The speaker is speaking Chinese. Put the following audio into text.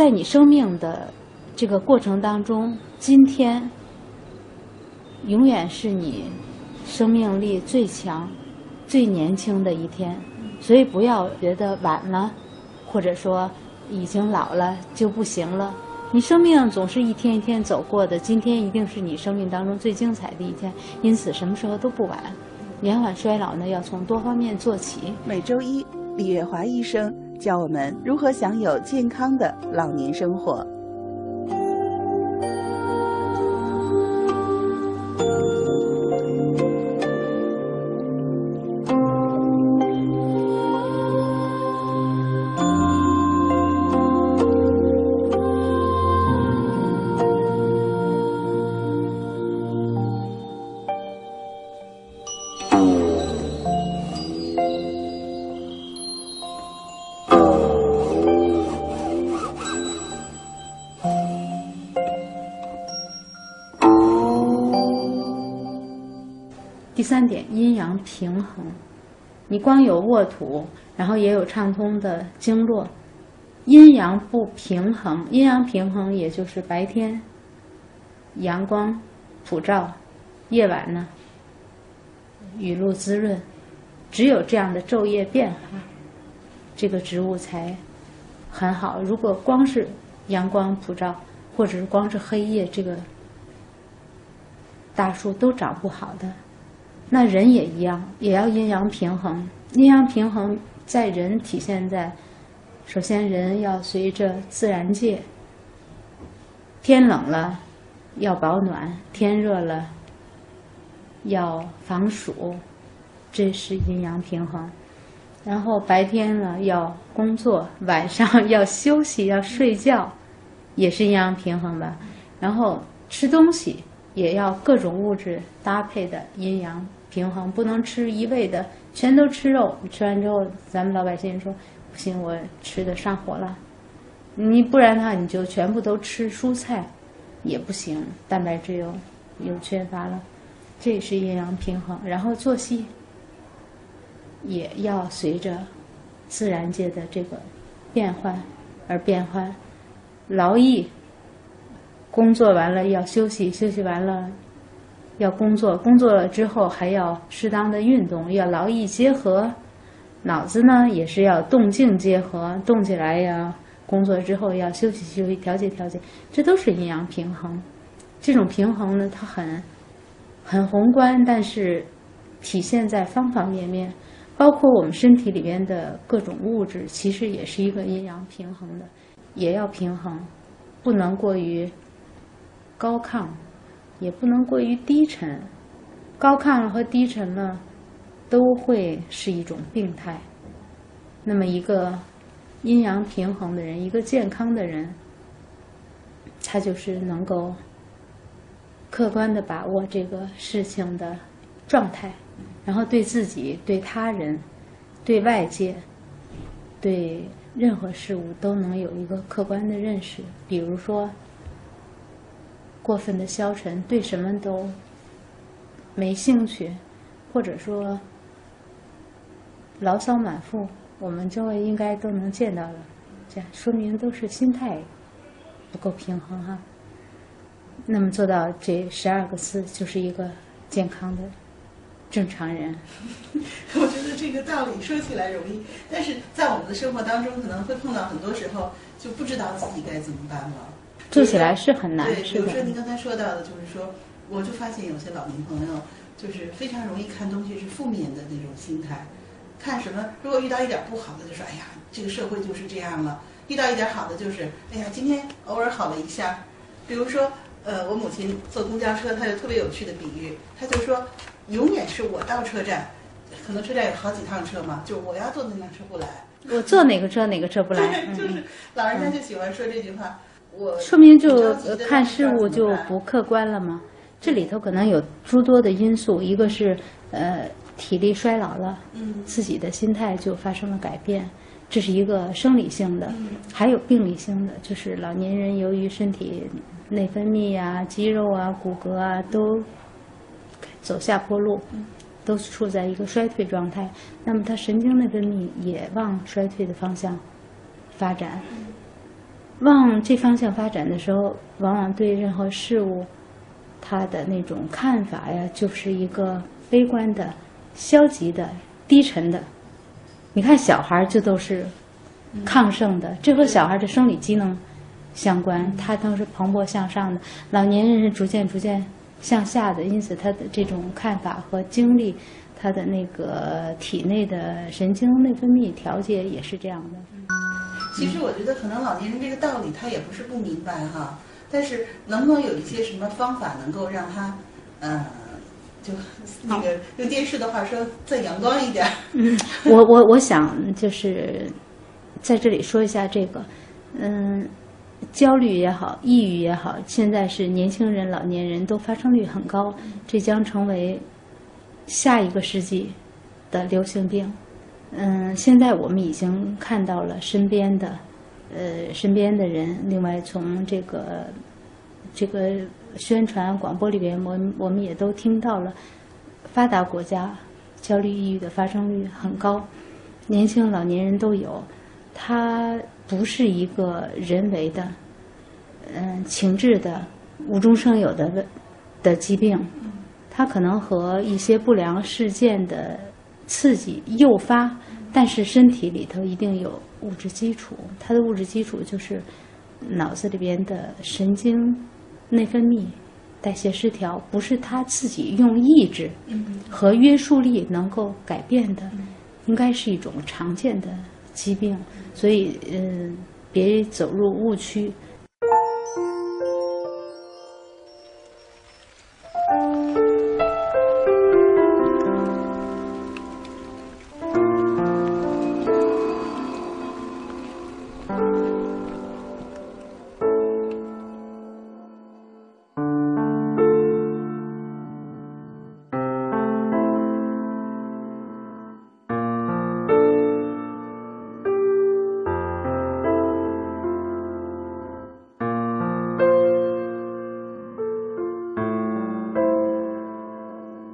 在你生命的这个过程当中，今天永远是你生命力最强、最年轻的一天，所以不要觉得晚了，或者说已经老了就不行了。你生命总是一天一天走过的，今天一定是你生命当中最精彩的一天，因此什么时候都不晚。延缓衰老呢，要从多方面做起。每周一，李月华医生教我们如何享有健康的老年生活。三点，阴阳平衡。你光有沃土，然后也有畅通的经络，阴阳不平衡。阴阳平衡，也就是白天阳光普照，夜晚呢雨露滋润。只有这样的昼夜变化，这个植物才很好。如果光是阳光普照，或者是光是黑夜，这个大树都长不好的。那人也一样，也要阴阳平衡。阴阳平衡在人体现在，首先人要随着自然界，天冷了要保暖，天热了要防暑，这是阴阳平衡。然后白天了要工作，晚上要休息要睡觉，也是阴阳平衡吧。然后吃东西也要各种物质搭配的阴阳。平衡不能吃一味的全都吃肉，吃完之后咱们老百姓说不行，我吃的上火了。你不然的话，你就全部都吃蔬菜，也不行，蛋白质又又缺乏了，这也是阴阳平衡。然后作息也要随着自然界的这个变换而变换，劳逸工作完了要休息，休息完了。要工作，工作了之后还要适当的运动，要劳逸结合。脑子呢也是要动静结合，动起来呀。工作之后要休息休息，调节调节，这都是阴阳平衡。这种平衡呢，它很很宏观，但是体现在方方面面，包括我们身体里边的各种物质，其实也是一个阴阳平衡的，也要平衡，不能过于高亢。也不能过于低沉，高亢了和低沉了，都会是一种病态。那么，一个阴阳平衡的人，一个健康的人，他就是能够客观的把握这个事情的状态，然后对自己、对他人、对外界、对任何事物都能有一个客观的认识。比如说。过分的消沉，对什么都没兴趣，或者说牢骚满腹，我们周围应该都能见到的，这样说明都是心态不够平衡哈。那么做到这十二个字，就是一个健康的正常人。我觉得这个道理说起来容易，但是在我们的生活当中，可能会碰到很多时候就不知道自己该怎么办了。做起来是很难，对，比如说您刚才说到的，就是说，我就发现有些老年朋友，就是非常容易看东西是负面的那种心态，看什么，如果遇到一点不好的，就说，哎呀，这个社会就是这样了；遇到一点好的，就是，哎呀，今天偶尔好了一下。比如说，呃，我母亲坐公交车，她有特别有趣的比喻，她就说，永远是我到车站，可能车站有好几趟车嘛，就我要坐的那辆车不来，我坐哪个车哪个车不来，就是老人家就喜欢说这句话。说明就看事物就不客观了吗？这里头可能有诸多的因素，一个是呃体力衰老了，自己的心态就发生了改变，这是一个生理性的；还有病理性的，就是老年人由于身体内分泌啊、肌肉啊、骨骼啊都走下坡路，都处在一个衰退状态，那么他神经内分泌也往衰退的方向发展。往这方向发展的时候，往往对任何事物，他的那种看法呀，就是一个悲观的、消极的、低沉的。你看小孩儿，这都是亢盛的，这和小孩的生理机能相关，他都是蓬勃向上的。老年人是逐渐逐渐向下的，因此他的这种看法和经历，他的那个体内的神经内分泌调节也是这样的。其实我觉得可能老年人这个道理他也不是不明白哈，但是能不能有一些什么方法能够让他，呃，就那个用电视的话说再阳光一点儿？嗯，我我我想就是在这里说一下这个，嗯，焦虑也好，抑郁也好，现在是年轻人、老年人都发生率很高，这将成为下一个世纪的流行病。嗯，现在我们已经看到了身边的，呃，身边的人。另外，从这个这个宣传广播里边，我我们也都听到了，发达国家焦虑抑郁的发生率很高，年轻老年人都有。它不是一个人为的，嗯，情志的无中生有的的疾病，它可能和一些不良事件的。刺激诱发，但是身体里头一定有物质基础，它的物质基础就是脑子里边的神经内分泌代谢失调，不是他自己用意志和约束力能够改变的，应该是一种常见的疾病，所以嗯，别走入误区。